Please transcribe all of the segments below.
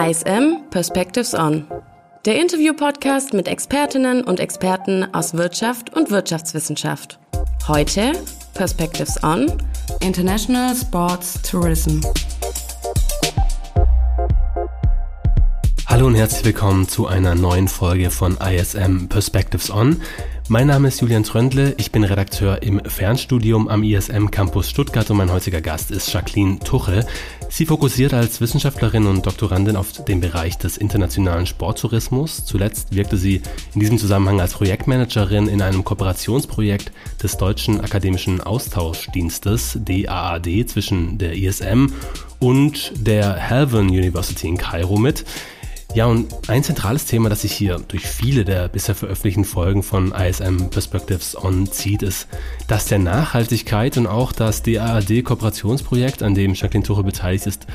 ISM Perspectives On. Der Interview-Podcast mit Expertinnen und Experten aus Wirtschaft und Wirtschaftswissenschaft. Heute Perspectives On International Sports Tourism. Hallo und herzlich willkommen zu einer neuen Folge von ISM Perspectives On. Mein Name ist Julian Tröndle, ich bin Redakteur im Fernstudium am ISM Campus Stuttgart und mein heutiger Gast ist Jacqueline Tuche. Sie fokussiert als Wissenschaftlerin und Doktorandin auf den Bereich des internationalen Sporttourismus. Zuletzt wirkte sie in diesem Zusammenhang als Projektmanagerin in einem Kooperationsprojekt des Deutschen Akademischen Austauschdienstes DAAD zwischen der ISM und der Helvan University in Kairo mit. Ja, und ein zentrales Thema, das sich hier durch viele der bisher veröffentlichten Folgen von ISM Perspectives On zieht, ist das der Nachhaltigkeit und auch das DAAD-Kooperationsprojekt, an dem Jacqueline Tuche beteiligt ist,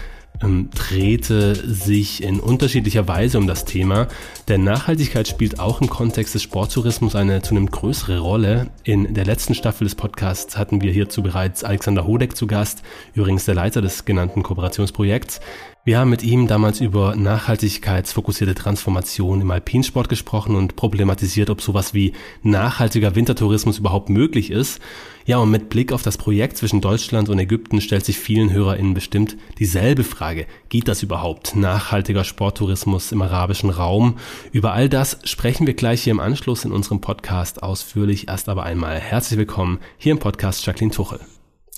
ähm, drehte sich in unterschiedlicher Weise um das Thema. Denn Nachhaltigkeit spielt auch im Kontext des Sporttourismus eine zunehmend größere Rolle. In der letzten Staffel des Podcasts hatten wir hierzu bereits Alexander Hodek zu Gast, übrigens der Leiter des genannten Kooperationsprojekts. Wir haben mit ihm damals über nachhaltigkeitsfokussierte Transformation im Alpinsport gesprochen und problematisiert, ob sowas wie nachhaltiger Wintertourismus überhaupt möglich ist. Ja, und mit Blick auf das Projekt zwischen Deutschland und Ägypten stellt sich vielen HörerInnen bestimmt dieselbe Frage. Geht das überhaupt? Nachhaltiger Sporttourismus im arabischen Raum? Über all das sprechen wir gleich hier im Anschluss in unserem Podcast ausführlich. Erst aber einmal herzlich willkommen hier im Podcast Jacqueline Tuchel.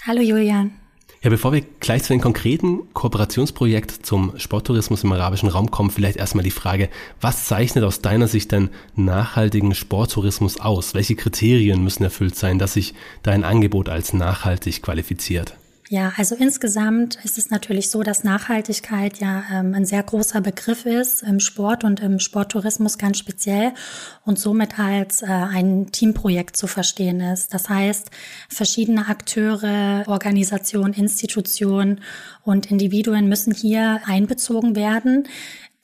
Hallo Julian. Ja, bevor wir gleich zu dem konkreten Kooperationsprojekt zum Sporttourismus im arabischen Raum kommen, vielleicht erstmal die Frage, was zeichnet aus deiner Sicht denn nachhaltigen Sporttourismus aus? Welche Kriterien müssen erfüllt sein, dass sich dein Angebot als nachhaltig qualifiziert? Ja, also insgesamt ist es natürlich so, dass Nachhaltigkeit ja ähm, ein sehr großer Begriff ist im Sport und im Sporttourismus ganz speziell und somit als äh, ein Teamprojekt zu verstehen ist. Das heißt, verschiedene Akteure, Organisationen, Institutionen und Individuen müssen hier einbezogen werden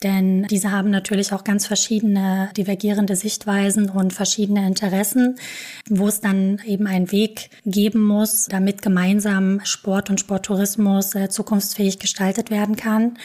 denn diese haben natürlich auch ganz verschiedene divergierende Sichtweisen und verschiedene Interessen, wo es dann eben einen Weg geben muss, damit gemeinsam Sport und Sporttourismus äh, zukunftsfähig gestaltet werden kann.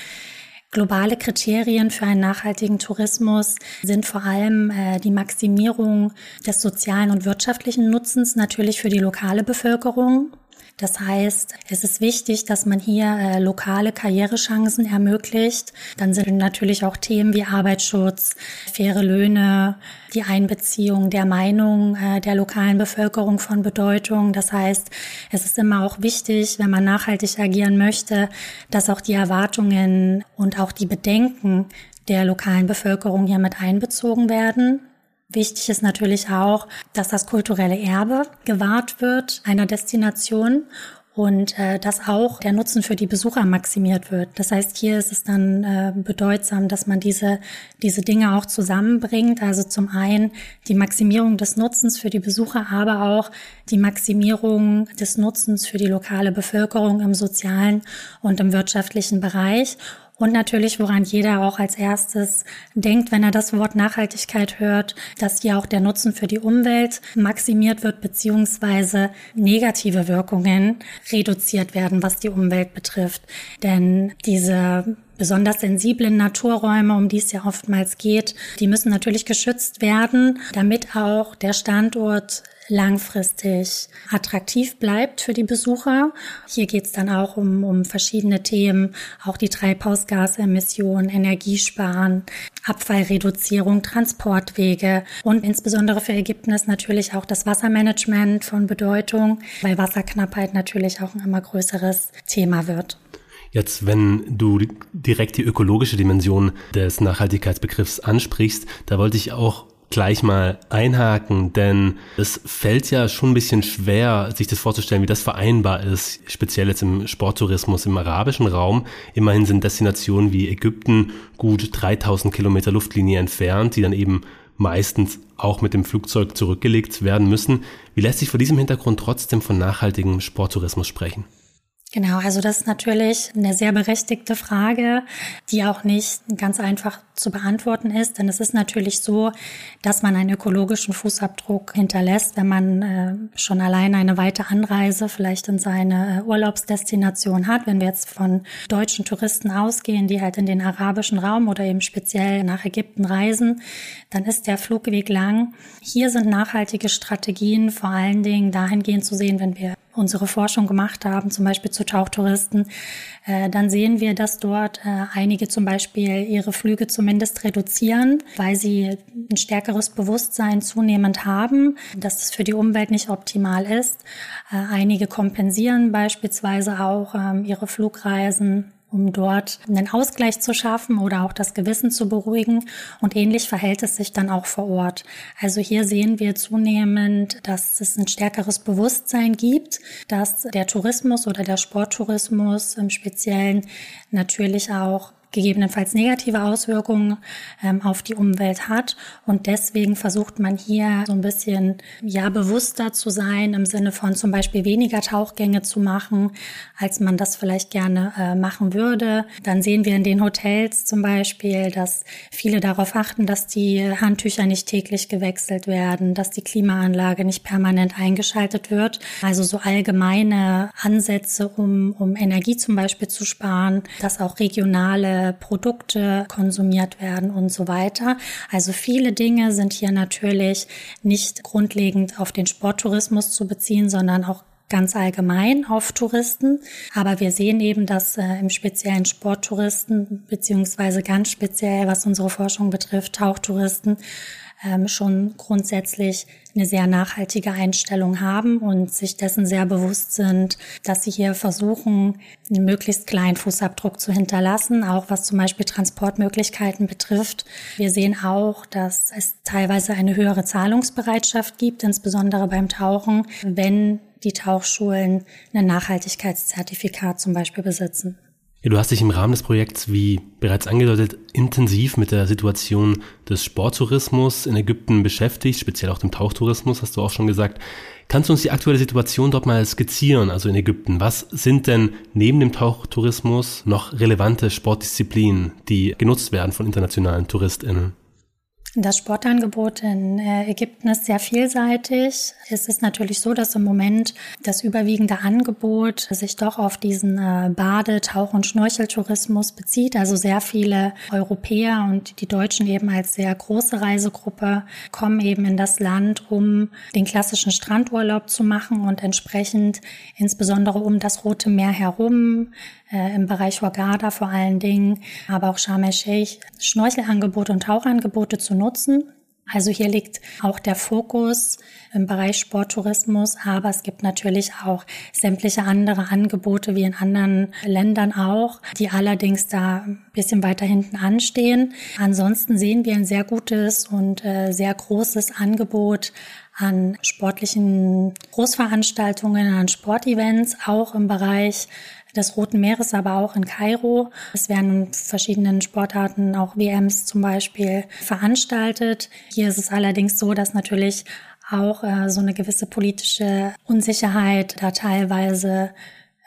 Globale Kriterien für einen nachhaltigen Tourismus sind vor allem äh, die Maximierung des sozialen und wirtschaftlichen Nutzens natürlich für die lokale Bevölkerung das heißt, es ist wichtig, dass man hier äh, lokale Karrierechancen ermöglicht. Dann sind natürlich auch Themen wie Arbeitsschutz, faire Löhne, die Einbeziehung der Meinung äh, der lokalen Bevölkerung von Bedeutung. Das heißt, es ist immer auch wichtig, wenn man nachhaltig agieren möchte, dass auch die Erwartungen und auch die Bedenken der lokalen Bevölkerung hier mit einbezogen werden. Wichtig ist natürlich auch, dass das kulturelle Erbe gewahrt wird einer Destination und äh, dass auch der Nutzen für die Besucher maximiert wird. Das heißt, hier ist es dann äh, bedeutsam, dass man diese, diese Dinge auch zusammenbringt. Also zum einen die Maximierung des Nutzens für die Besucher, aber auch die Maximierung des Nutzens für die lokale Bevölkerung im sozialen und im wirtschaftlichen Bereich. Und natürlich, woran jeder auch als erstes denkt, wenn er das Wort Nachhaltigkeit hört, dass hier auch der Nutzen für die Umwelt maximiert wird, beziehungsweise negative Wirkungen reduziert werden, was die Umwelt betrifft. Denn diese besonders sensiblen Naturräume, um die es ja oftmals geht, die müssen natürlich geschützt werden, damit auch der Standort langfristig attraktiv bleibt für die Besucher. Hier geht es dann auch um, um verschiedene Themen, auch die Treibhausgasemissionen, Energiesparen, Abfallreduzierung, Transportwege und insbesondere für Ägypten ist natürlich auch das Wassermanagement von Bedeutung, weil Wasserknappheit natürlich auch ein immer größeres Thema wird. Jetzt, wenn du direkt die ökologische Dimension des Nachhaltigkeitsbegriffs ansprichst, da wollte ich auch gleich mal einhaken, denn es fällt ja schon ein bisschen schwer, sich das vorzustellen, wie das vereinbar ist, speziell jetzt im Sporttourismus im arabischen Raum. Immerhin sind Destinationen wie Ägypten gut 3000 Kilometer Luftlinie entfernt, die dann eben meistens auch mit dem Flugzeug zurückgelegt werden müssen. Wie lässt sich vor diesem Hintergrund trotzdem von nachhaltigem Sporttourismus sprechen? Genau, also das ist natürlich eine sehr berechtigte Frage, die auch nicht ganz einfach zu beantworten ist. Denn es ist natürlich so, dass man einen ökologischen Fußabdruck hinterlässt, wenn man äh, schon alleine eine weite Anreise vielleicht in seine äh, Urlaubsdestination hat. Wenn wir jetzt von deutschen Touristen ausgehen, die halt in den arabischen Raum oder eben speziell nach Ägypten reisen, dann ist der Flugweg lang. Hier sind nachhaltige Strategien vor allen Dingen dahingehend zu sehen, wenn wir unsere Forschung gemacht haben, zum Beispiel zu Tauchtouristen, äh, dann sehen wir, dass dort äh, einige zum Beispiel ihre Flüge zumindest reduzieren, weil sie ein stärkeres Bewusstsein zunehmend haben, dass es für die Umwelt nicht optimal ist. Äh, einige kompensieren beispielsweise auch ähm, ihre Flugreisen um dort einen Ausgleich zu schaffen oder auch das Gewissen zu beruhigen. Und ähnlich verhält es sich dann auch vor Ort. Also hier sehen wir zunehmend, dass es ein stärkeres Bewusstsein gibt, dass der Tourismus oder der Sporttourismus im Speziellen natürlich auch gegebenenfalls negative Auswirkungen ähm, auf die Umwelt hat. Und deswegen versucht man hier so ein bisschen ja bewusster zu sein, im Sinne von zum Beispiel weniger Tauchgänge zu machen, als man das vielleicht gerne äh, machen würde. Dann sehen wir in den Hotels zum Beispiel, dass viele darauf achten, dass die Handtücher nicht täglich gewechselt werden, dass die Klimaanlage nicht permanent eingeschaltet wird. Also so allgemeine Ansätze, um, um Energie zum Beispiel zu sparen, dass auch regionale Produkte konsumiert werden und so weiter. Also viele Dinge sind hier natürlich nicht grundlegend auf den Sporttourismus zu beziehen, sondern auch ganz allgemein auf Touristen. Aber wir sehen eben, dass äh, im speziellen Sporttouristen, beziehungsweise ganz speziell, was unsere Forschung betrifft, Tauchtouristen, ähm, schon grundsätzlich eine sehr nachhaltige Einstellung haben und sich dessen sehr bewusst sind, dass sie hier versuchen, einen möglichst kleinen Fußabdruck zu hinterlassen, auch was zum Beispiel Transportmöglichkeiten betrifft. Wir sehen auch, dass es teilweise eine höhere Zahlungsbereitschaft gibt, insbesondere beim Tauchen, wenn die Tauchschulen ein Nachhaltigkeitszertifikat zum Beispiel besitzen. Du hast dich im Rahmen des Projekts, wie bereits angedeutet, intensiv mit der Situation des Sporttourismus in Ägypten beschäftigt, speziell auch dem Tauchtourismus, hast du auch schon gesagt. Kannst du uns die aktuelle Situation dort mal skizzieren, also in Ägypten? Was sind denn neben dem Tauchtourismus noch relevante Sportdisziplinen, die genutzt werden von internationalen TouristInnen? Das Sportangebot in äh, Ägypten ist sehr vielseitig. Es ist natürlich so, dass im Moment das überwiegende Angebot sich doch auf diesen äh, Bade-, Tauch- und Schnorcheltourismus bezieht. Also sehr viele Europäer und die Deutschen eben als sehr große Reisegruppe kommen eben in das Land, um den klassischen Strandurlaub zu machen und entsprechend insbesondere um das Rote Meer herum äh, im Bereich Hurghada vor allen Dingen, aber auch Sharm el-Sheikh, Schnorchelangebote und Tauchangebote zu nutzen. Also hier liegt auch der Fokus im Bereich Sporttourismus, aber es gibt natürlich auch sämtliche andere Angebote wie in anderen Ländern auch, die allerdings da ein bisschen weiter hinten anstehen. Ansonsten sehen wir ein sehr gutes und äh, sehr großes Angebot an sportlichen Großveranstaltungen, an Sportevents, auch im Bereich des Roten Meeres, aber auch in Kairo. Es werden in verschiedenen Sportarten, auch WMs zum Beispiel, veranstaltet. Hier ist es allerdings so, dass natürlich auch äh, so eine gewisse politische Unsicherheit da teilweise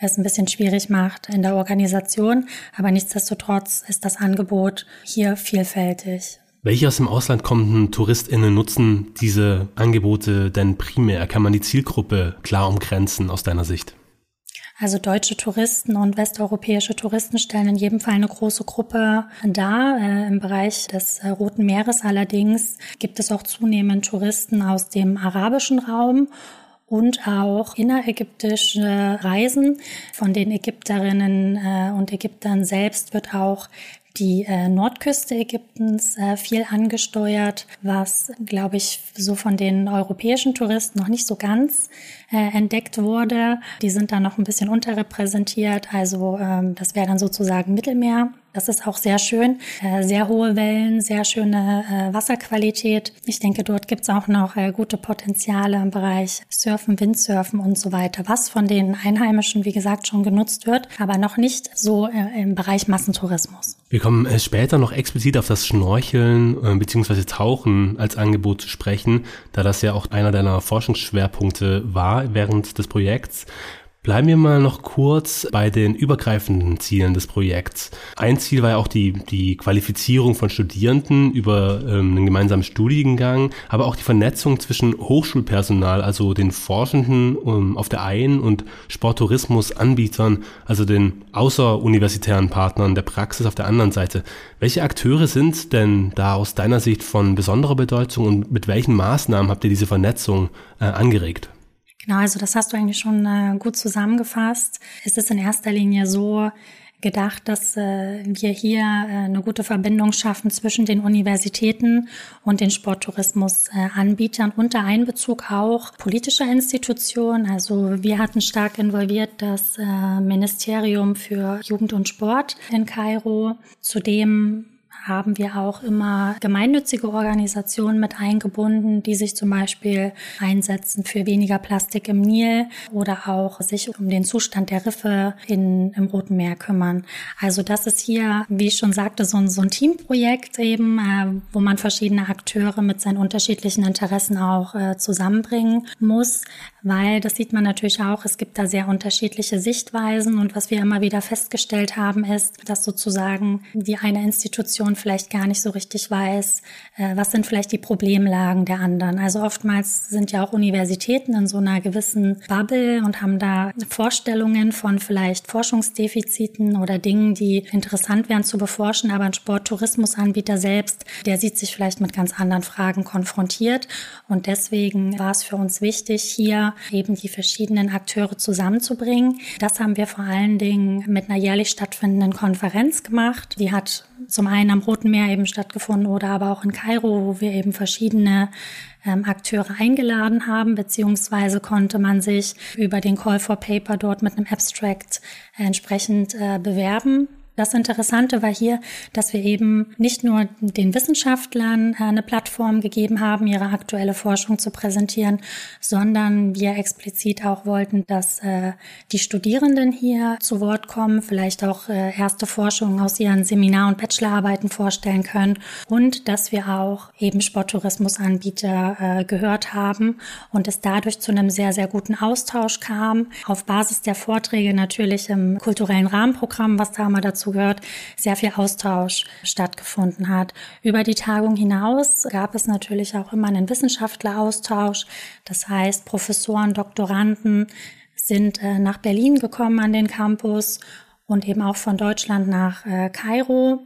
es ein bisschen schwierig macht in der Organisation. Aber nichtsdestotrotz ist das Angebot hier vielfältig. Welche aus dem Ausland kommenden TouristInnen nutzen diese Angebote denn primär? Kann man die Zielgruppe klar umgrenzen aus deiner Sicht? Also deutsche Touristen und westeuropäische Touristen stellen in jedem Fall eine große Gruppe dar. Äh, Im Bereich des äh, Roten Meeres allerdings gibt es auch zunehmend Touristen aus dem arabischen Raum und auch innerägyptische Reisen von den Ägypterinnen äh, und Ägyptern selbst wird auch die äh, Nordküste Ägyptens äh, viel angesteuert, was, glaube ich, so von den europäischen Touristen noch nicht so ganz äh, entdeckt wurde. Die sind da noch ein bisschen unterrepräsentiert. Also ähm, das wäre dann sozusagen Mittelmeer. Das ist auch sehr schön. Äh, sehr hohe Wellen, sehr schöne äh, Wasserqualität. Ich denke, dort gibt es auch noch äh, gute Potenziale im Bereich Surfen, Windsurfen und so weiter, was von den Einheimischen, wie gesagt, schon genutzt wird, aber noch nicht so im Bereich Massentourismus. Wir kommen später noch explizit auf das Schnorcheln bzw. Tauchen als Angebot zu sprechen, da das ja auch einer deiner Forschungsschwerpunkte war während des Projekts. Bleiben wir mal noch kurz bei den übergreifenden Zielen des Projekts. Ein Ziel war ja auch die, die Qualifizierung von Studierenden über ähm, einen gemeinsamen Studiengang, aber auch die Vernetzung zwischen Hochschulpersonal, also den Forschenden um, ähm, auf der einen und Sporttourismus-Anbietern, also den außeruniversitären Partnern der Praxis auf der anderen Seite. Welche Akteure sind denn da aus deiner Sicht von besonderer Bedeutung und mit welchen Maßnahmen habt ihr diese Vernetzung äh, angeregt? Genau, also das hast du eigentlich schon äh, gut zusammengefasst. Es ist in erster Linie so gedacht, dass äh, wir hier äh, eine gute Verbindung schaffen zwischen den Universitäten und den Sporttourismusanbietern unter Einbezug auch politischer Institutionen. Also wir hatten stark involviert das äh, Ministerium für Jugend und Sport in Kairo. Zudem haben wir auch immer gemeinnützige Organisationen mit eingebunden, die sich zum Beispiel einsetzen für weniger Plastik im Nil oder auch sich um den Zustand der Riffe in, im Roten Meer kümmern. Also das ist hier, wie ich schon sagte, so ein, so ein Teamprojekt eben, äh, wo man verschiedene Akteure mit seinen unterschiedlichen Interessen auch äh, zusammenbringen muss, weil das sieht man natürlich auch, es gibt da sehr unterschiedliche Sichtweisen und was wir immer wieder festgestellt haben, ist, dass sozusagen die eine Institution und vielleicht gar nicht so richtig weiß, äh, was sind vielleicht die Problemlagen der anderen. Also oftmals sind ja auch Universitäten in so einer gewissen Bubble und haben da Vorstellungen von vielleicht Forschungsdefiziten oder Dingen, die interessant wären zu beforschen, aber ein Sporttourismusanbieter selbst, der sieht sich vielleicht mit ganz anderen Fragen konfrontiert. Und deswegen war es für uns wichtig, hier eben die verschiedenen Akteure zusammenzubringen. Das haben wir vor allen Dingen mit einer jährlich stattfindenden Konferenz gemacht. Die hat zum einen am Roten Meer eben stattgefunden oder aber auch in Kairo, wo wir eben verschiedene ähm, Akteure eingeladen haben, beziehungsweise konnte man sich über den Call for Paper dort mit einem Abstract äh, entsprechend äh, bewerben. Das Interessante war hier, dass wir eben nicht nur den Wissenschaftlern äh, eine Plattform gegeben haben, ihre aktuelle Forschung zu präsentieren, sondern wir explizit auch wollten, dass äh, die Studierenden hier zu Wort kommen, vielleicht auch äh, erste Forschungen aus ihren Seminar- und Bachelorarbeiten vorstellen können und dass wir auch eben Sporttourismusanbieter gehört haben und es dadurch zu einem sehr, sehr guten Austausch kam, auf Basis der Vorträge natürlich im kulturellen Rahmenprogramm, was da mal dazu dazu gehört, sehr viel Austausch stattgefunden hat. Über die Tagung hinaus gab es natürlich auch immer einen Wissenschaftleraustausch. Das heißt, Professoren, Doktoranden sind äh, nach Berlin gekommen an den Campus und eben auch von Deutschland nach äh, Kairo.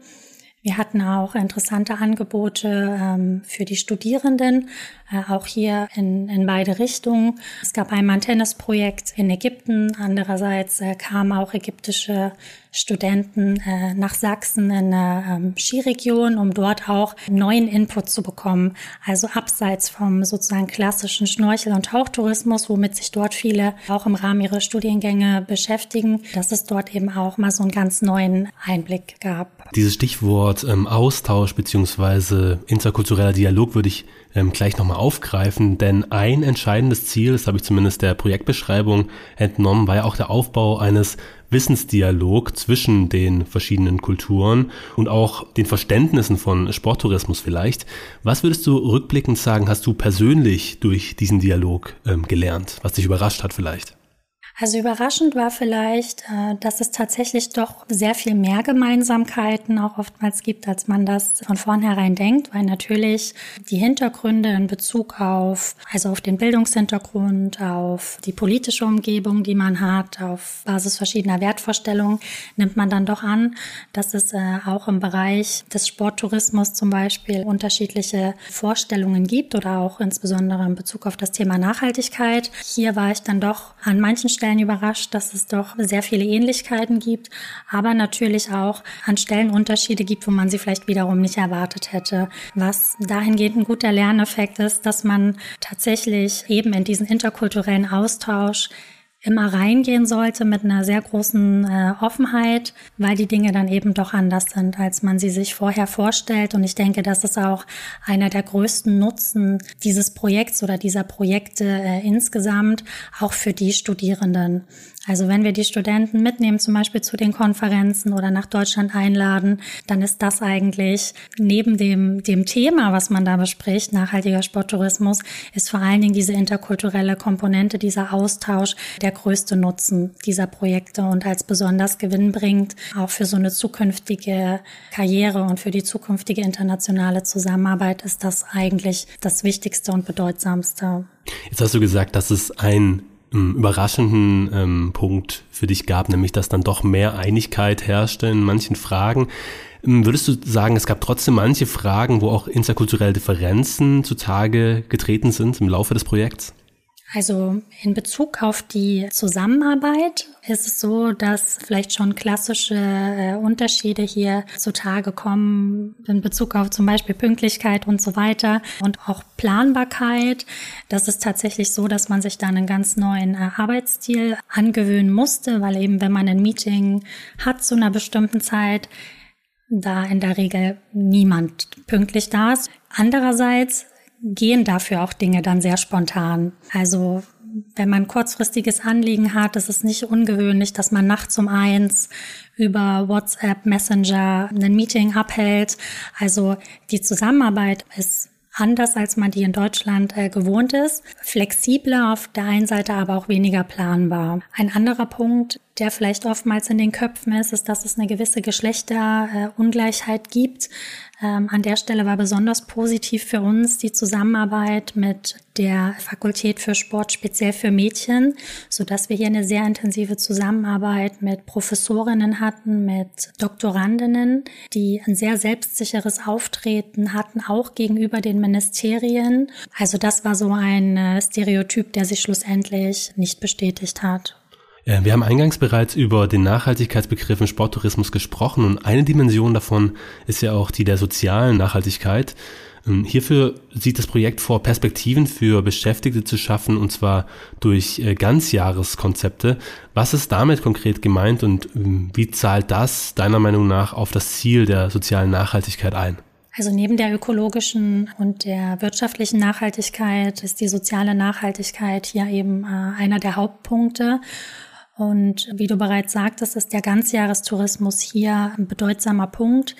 Wir hatten auch interessante Angebote ähm, für die Studierenden, äh, auch hier in, in beide Richtungen. Es gab einmal ein Tennisprojekt in Ägypten, andererseits äh, kamen auch ägyptische Studenten äh, nach Sachsen in eine ähm, Skiregion, um dort auch neuen Input zu bekommen. Also abseits vom sozusagen klassischen Schnorchel- und Tauchtourismus, womit sich dort viele auch im Rahmen ihrer Studiengänge beschäftigen, dass es dort eben auch mal so einen ganz neuen Einblick gab. Dieses Stichwort ähm, Austausch beziehungsweise interkultureller Dialog würde ich ähm, gleich nochmal aufgreifen, denn ein entscheidendes Ziel, das habe ich zumindest der Projektbeschreibung entnommen, war ja auch der Aufbau eines Wissensdialog zwischen den verschiedenen Kulturen und auch den Verständnissen von Sporttourismus vielleicht. Was würdest du rückblickend sagen, hast du persönlich durch diesen Dialog ähm, gelernt, was dich überrascht hat vielleicht? Also überraschend war vielleicht, äh, dass es tatsächlich doch sehr viel mehr Gemeinsamkeiten auch oftmals gibt, als man das von vornherein denkt, weil natürlich die Hintergründe in Bezug auf, also auf den Bildungshintergrund, auf die politische Umgebung, die man hat, auf Basis verschiedener Wertvorstellungen, nimmt man dann doch an, dass es äh, auch im Bereich des Sporttourismus zum Beispiel unterschiedliche Vorstellungen gibt oder auch insbesondere in Bezug auf das Thema Nachhaltigkeit. Hier war ich dann doch an manchen Stellen Stellen überrascht, dass es doch sehr viele Ähnlichkeiten gibt, aber natürlich auch an Stellen Unterschiede gibt, wo man sie vielleicht wiederum nicht erwartet hätte. Was dahingehend ein guter Lerneffekt ist, dass man tatsächlich eben in diesen interkulturellen Austausch immer reingehen sollte mit einer sehr großen äh, Offenheit, weil die Dinge dann eben doch anders sind, als man sie sich vorher vorstellt. Und ich denke, das ist auch einer der größten Nutzen dieses Projekts oder dieser Projekte äh, insgesamt, auch für die Studierenden. Also wenn wir die Studenten mitnehmen, zum Beispiel zu den Konferenzen oder nach Deutschland einladen, dann ist das eigentlich neben dem, dem Thema, was man da bespricht, nachhaltiger Sporttourismus, ist vor allen Dingen diese interkulturelle Komponente, dieser Austausch der größte Nutzen dieser Projekte und als besonders gewinnbringend auch für so eine zukünftige Karriere und für die zukünftige internationale Zusammenarbeit ist das eigentlich das Wichtigste und Bedeutsamste. Jetzt hast du gesagt, dass es ein überraschenden ähm, Punkt für dich gab, nämlich dass dann doch mehr Einigkeit herrschte in manchen Fragen. Ähm, würdest du sagen, es gab trotzdem manche Fragen, wo auch interkulturelle Differenzen zutage getreten sind im Laufe des Projekts? Also in Bezug auf die Zusammenarbeit ist es so, dass vielleicht schon klassische äh, Unterschiede hier zutage kommen in Bezug auf zum Beispiel Pünktlichkeit und so weiter und auch Planbarkeit. Das ist tatsächlich so, dass man sich da einen ganz neuen äh, Arbeitsstil angewöhnen musste, weil eben wenn man ein Meeting hat zu einer bestimmten Zeit, da in der Regel niemand pünktlich da ist. Andererseits gehen dafür auch Dinge dann sehr spontan. Also wenn man kurzfristiges Anliegen hat, ist es nicht ungewöhnlich, dass man nachts um eins über WhatsApp, Messenger ein Meeting abhält. Also die Zusammenarbeit ist anders, als man die in Deutschland äh, gewohnt ist. Flexibler auf der einen Seite, aber auch weniger planbar. Ein anderer Punkt, der vielleicht oftmals in den Köpfen ist, ist, dass es eine gewisse Geschlechterungleichheit gibt. Ähm, an der Stelle war besonders positiv für uns die Zusammenarbeit mit der Fakultät für Sport speziell für Mädchen, so dass wir hier eine sehr intensive Zusammenarbeit mit Professorinnen hatten, mit Doktorandinnen, die ein sehr selbstsicheres Auftreten hatten, auch gegenüber den Ministerien. Also das war so ein äh, Stereotyp, der sich schlussendlich nicht bestätigt hat. Äh, wir haben eingangs bereits über den Nachhaltigkeitsbegriff im Sporttourismus gesprochen und eine Dimension davon ist ja auch die der sozialen Nachhaltigkeit. Ähm, hierfür sieht das Projekt vor, Perspektiven für Beschäftigte zu schaffen und zwar durch äh, Ganzjahreskonzepte. Was ist damit konkret gemeint und ähm, wie zahlt das deiner Meinung nach auf das Ziel der sozialen Nachhaltigkeit ein? Also neben der ökologischen und der wirtschaftlichen Nachhaltigkeit ist die soziale Nachhaltigkeit hier eben äh, einer der Hauptpunkte. Und wie du bereits sagtest, ist der Ganzjahrestourismus hier ein bedeutsamer Punkt,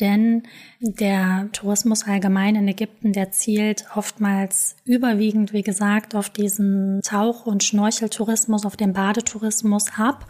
denn der Tourismus allgemein in Ägypten, der zielt oftmals überwiegend, wie gesagt, auf diesen Tauch- und Schnorcheltourismus, auf den Badetourismus ab.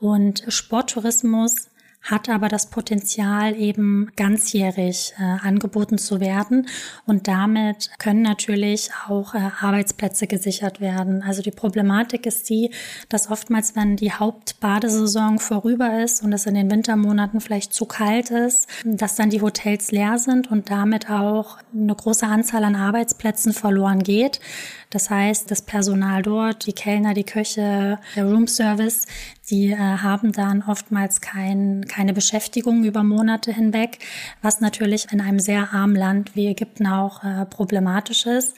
Und Sporttourismus hat aber das Potenzial, eben ganzjährig äh, angeboten zu werden. Und damit können natürlich auch äh, Arbeitsplätze gesichert werden. Also die Problematik ist die, dass oftmals, wenn die Hauptbadesaison vorüber ist und es in den Wintermonaten vielleicht zu kalt ist, dass dann die Hotels leer sind und damit auch eine große Anzahl an Arbeitsplätzen verloren geht. Das heißt, das Personal dort, die Kellner, die Köche, der Roomservice, die äh, haben dann oftmals kein, keine Beschäftigung über Monate hinweg, was natürlich in einem sehr armen Land wie Ägypten auch äh, problematisch ist.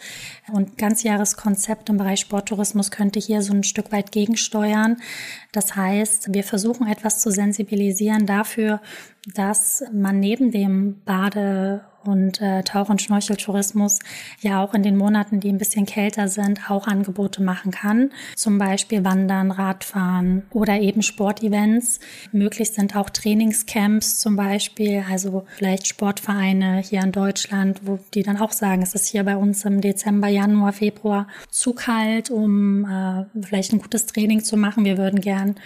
Und Ganzjahreskonzept im Bereich Sporttourismus könnte hier so ein Stück weit gegensteuern. Das heißt, wir versuchen etwas zu sensibilisieren dafür, dass man neben dem Bade- und äh, Tauch- und Schnorcheltourismus ja auch in den Monaten, die ein bisschen kälter sind, auch Angebote machen kann. Zum Beispiel Wandern, Radfahren oder eben Sportevents. Möglich sind auch Trainingscamps zum Beispiel, also vielleicht Sportvereine hier in Deutschland, wo die dann auch sagen, es ist hier bei uns im Dezember, Januar, Februar zu kalt, um äh, vielleicht ein gutes Training zu machen. Wir würden gern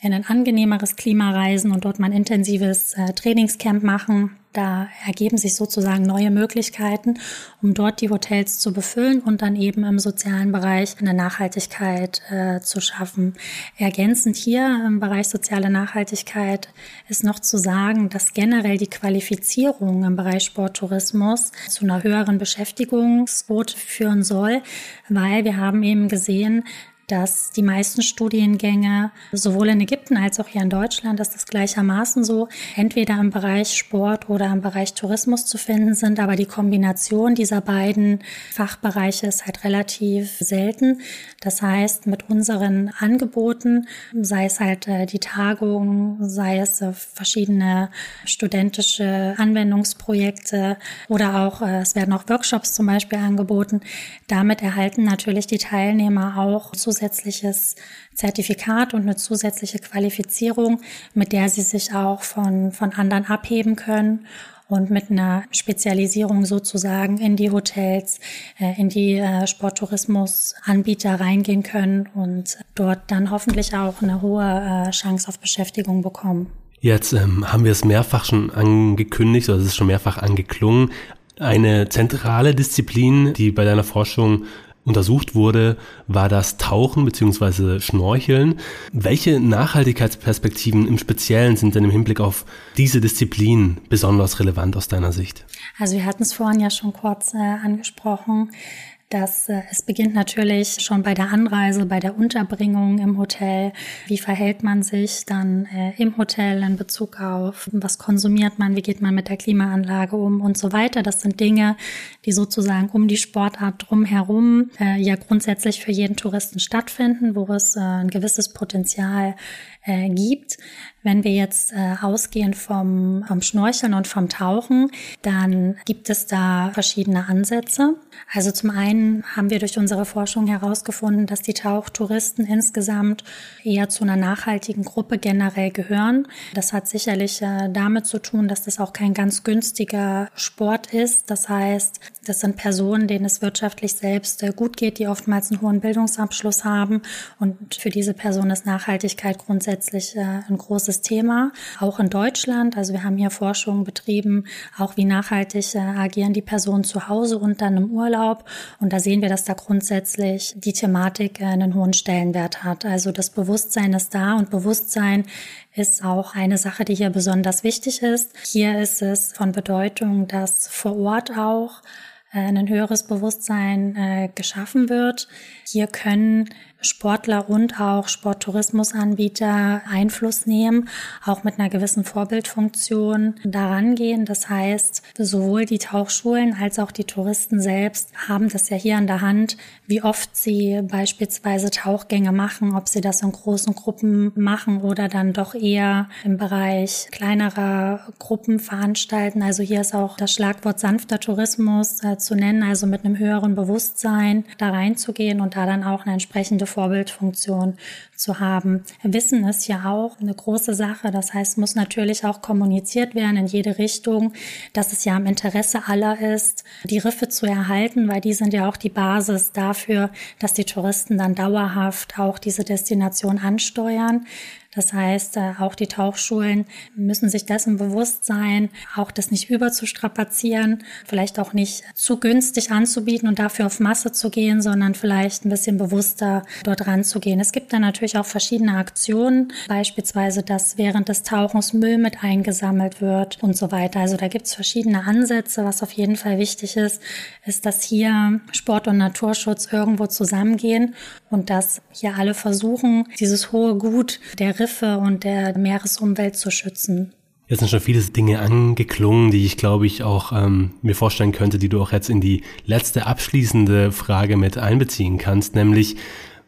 in ein angenehmeres Klima reisen und dort mal ein intensives äh, Trainingscamp machen. Da ergeben sich sozusagen neue Möglichkeiten, um dort die Hotels zu befüllen und dann eben im sozialen Bereich eine Nachhaltigkeit äh, zu schaffen. Ergänzend hier im Bereich soziale Nachhaltigkeit ist noch zu sagen, dass generell die Qualifizierung im Bereich Sporttourismus zu einer höheren Beschäftigungsquote führen soll, weil wir haben eben gesehen, dass die meisten Studiengänge sowohl in Ägypten als auch hier in Deutschland ist das gleichermaßen so, entweder im Bereich Sport oder im Bereich Tourismus zu finden sind, aber die Kombination dieser beiden Fachbereiche ist halt relativ selten. Das heißt, mit unseren Angeboten, sei es halt äh, die Tagung, sei es äh, verschiedene studentische Anwendungsprojekte oder auch, äh, es werden auch Workshops zum Beispiel angeboten, damit erhalten natürlich die Teilnehmer auch zu zusätzliches Zertifikat und eine zusätzliche Qualifizierung, mit der sie sich auch von, von anderen abheben können und mit einer Spezialisierung sozusagen in die Hotels, äh, in die äh, Sporttourismusanbieter reingehen können und dort dann hoffentlich auch eine hohe äh, Chance auf Beschäftigung bekommen. Jetzt ähm, haben wir es mehrfach schon angekündigt, oder es ist schon mehrfach angeklungen. Eine zentrale Disziplin, die bei deiner Forschung untersucht wurde, war das Tauchen bzw. Schnorcheln. Welche Nachhaltigkeitsperspektiven im Speziellen sind denn im Hinblick auf diese Disziplin besonders relevant aus deiner Sicht? Also wir hatten es vorhin ja schon kurz äh, angesprochen dass äh, es beginnt natürlich schon bei der Anreise, bei der Unterbringung im Hotel. Wie verhält man sich dann äh, im Hotel in Bezug auf, was konsumiert man, wie geht man mit der Klimaanlage um und so weiter. Das sind Dinge, die sozusagen um die Sportart drumherum äh, ja grundsätzlich für jeden Touristen stattfinden, wo es äh, ein gewisses Potenzial äh, gibt. Wenn wir jetzt äh, ausgehen vom, vom Schnorcheln und vom Tauchen, dann gibt es da verschiedene Ansätze. Also zum einen haben wir durch unsere Forschung herausgefunden, dass die Tauchtouristen insgesamt eher zu einer nachhaltigen Gruppe generell gehören. Das hat sicherlich äh, damit zu tun, dass das auch kein ganz günstiger Sport ist. Das heißt, das sind Personen, denen es wirtschaftlich selbst äh, gut geht, die oftmals einen hohen Bildungsabschluss haben. Und für diese Person ist Nachhaltigkeit grundsätzlich äh, ein großes Thema, auch in Deutschland. Also wir haben hier Forschungen betrieben, auch wie nachhaltig agieren die Personen zu Hause und dann im Urlaub. Und da sehen wir, dass da grundsätzlich die Thematik äh, einen hohen Stellenwert hat. Also das Bewusstsein ist da und Bewusstsein ist auch eine Sache, die hier besonders wichtig ist. Hier ist es von Bedeutung, dass vor Ort auch äh, ein höheres Bewusstsein äh, geschaffen wird. Hier können Sportler und auch Sporttourismusanbieter Einfluss nehmen, auch mit einer gewissen Vorbildfunktion daran gehen. Das heißt, sowohl die Tauchschulen als auch die Touristen selbst haben das ja hier an der Hand, wie oft sie beispielsweise Tauchgänge machen, ob sie das in großen Gruppen machen oder dann doch eher im Bereich kleinerer Gruppen veranstalten. Also hier ist auch das Schlagwort sanfter Tourismus äh, zu nennen, also mit einem höheren Bewusstsein da reinzugehen und da dann auch eine entsprechende Vorbildfunktion zu haben. Wissen ist ja auch eine große Sache. Das heißt, muss natürlich auch kommuniziert werden in jede Richtung, dass es ja im Interesse aller ist, die Riffe zu erhalten, weil die sind ja auch die Basis dafür, dass die Touristen dann dauerhaft auch diese Destination ansteuern. Das heißt, äh, auch die Tauchschulen müssen sich dessen bewusst sein, auch das nicht überzustrapazieren, vielleicht auch nicht zu günstig anzubieten und dafür auf Masse zu gehen, sondern vielleicht ein bisschen bewusster dort ranzugehen. Es gibt dann natürlich auch verschiedene Aktionen, beispielsweise, dass während des Tauchens Müll mit eingesammelt wird und so weiter. Also da gibt es verschiedene Ansätze. Was auf jeden Fall wichtig ist, ist, dass hier Sport und Naturschutz irgendwo zusammengehen und dass hier alle versuchen, dieses hohe Gut der Riff Riffe und der Meeresumwelt zu schützen. Jetzt sind schon viele Dinge angeklungen, die ich glaube ich auch ähm, mir vorstellen könnte, die du auch jetzt in die letzte abschließende Frage mit einbeziehen kannst, nämlich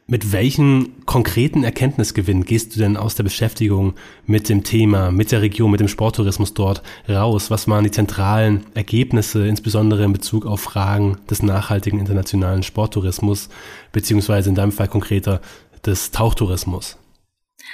mit welchen konkreten Erkenntnisgewinn gehst du denn aus der Beschäftigung mit dem Thema, mit der Region, mit dem Sporttourismus dort raus? Was waren die zentralen Ergebnisse, insbesondere in Bezug auf Fragen des nachhaltigen internationalen Sporttourismus, beziehungsweise in deinem Fall konkreter des Tauchtourismus?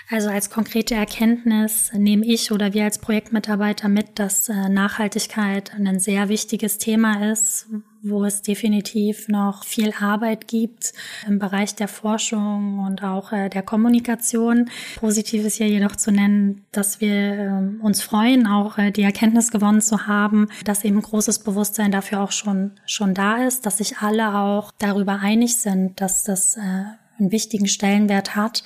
Also als konkrete Erkenntnis nehme ich oder wir als Projektmitarbeiter mit, dass äh, Nachhaltigkeit ein sehr wichtiges Thema ist, wo es definitiv noch viel Arbeit gibt im Bereich der Forschung und auch äh, der Kommunikation. Positiv ist hier jedoch zu nennen, dass wir ähm, uns freuen, auch äh, die Erkenntnis gewonnen zu haben, dass eben großes Bewusstsein dafür auch schon, schon da ist, dass sich alle auch darüber einig sind, dass das einen wichtigen Stellenwert hat,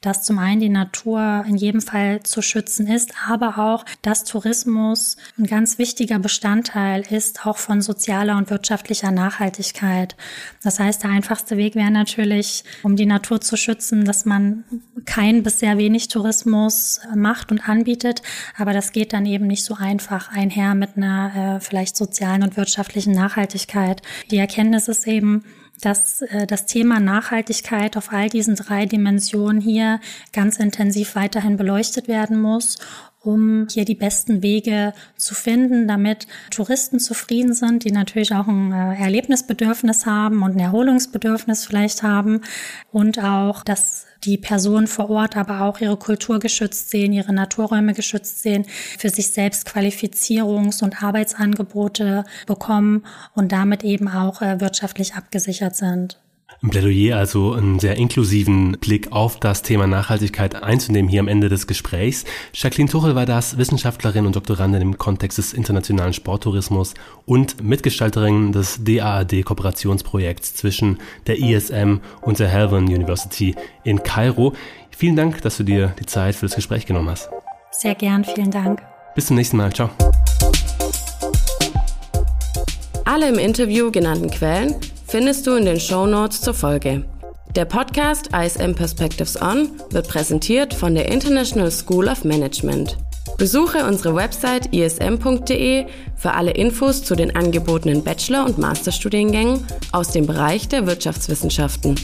dass zum einen die Natur in jedem Fall zu schützen ist, aber auch, dass Tourismus ein ganz wichtiger Bestandteil ist, auch von sozialer und wirtschaftlicher Nachhaltigkeit. Das heißt, der einfachste Weg wäre natürlich, um die Natur zu schützen, dass man kein bis sehr wenig Tourismus macht und anbietet, aber das geht dann eben nicht so einfach einher mit einer äh, vielleicht sozialen und wirtschaftlichen Nachhaltigkeit. Die Erkenntnis ist eben, dass äh, das Thema Nachhaltigkeit auf all diesen drei Dimensionen hier ganz intensiv weiterhin beleuchtet werden muss um hier die besten Wege zu finden, damit Touristen zufrieden sind, die natürlich auch ein äh, Erlebnisbedürfnis haben und ein Erholungsbedürfnis vielleicht haben und auch, dass die Personen vor Ort aber auch ihre Kultur geschützt sehen, ihre Naturräume geschützt sehen, für sich selbst Qualifizierungs- und Arbeitsangebote bekommen und damit eben auch äh, wirtschaftlich abgesichert sind. Ein Plädoyer, also einen sehr inklusiven Blick auf das Thema Nachhaltigkeit einzunehmen hier am Ende des Gesprächs. Jacqueline Tuchel war das, Wissenschaftlerin und Doktorandin im Kontext des internationalen Sporttourismus und Mitgestalterin des DAAD-Kooperationsprojekts zwischen der ISM und der Helvan University in Kairo. Vielen Dank, dass du dir die Zeit für das Gespräch genommen hast. Sehr gern, vielen Dank. Bis zum nächsten Mal. Ciao. Alle im Interview genannten Quellen findest du in den Show Notes zur Folge. Der Podcast ISM Perspectives On wird präsentiert von der International School of Management. Besuche unsere Website ism.de für alle Infos zu den angebotenen Bachelor- und Masterstudiengängen aus dem Bereich der Wirtschaftswissenschaften.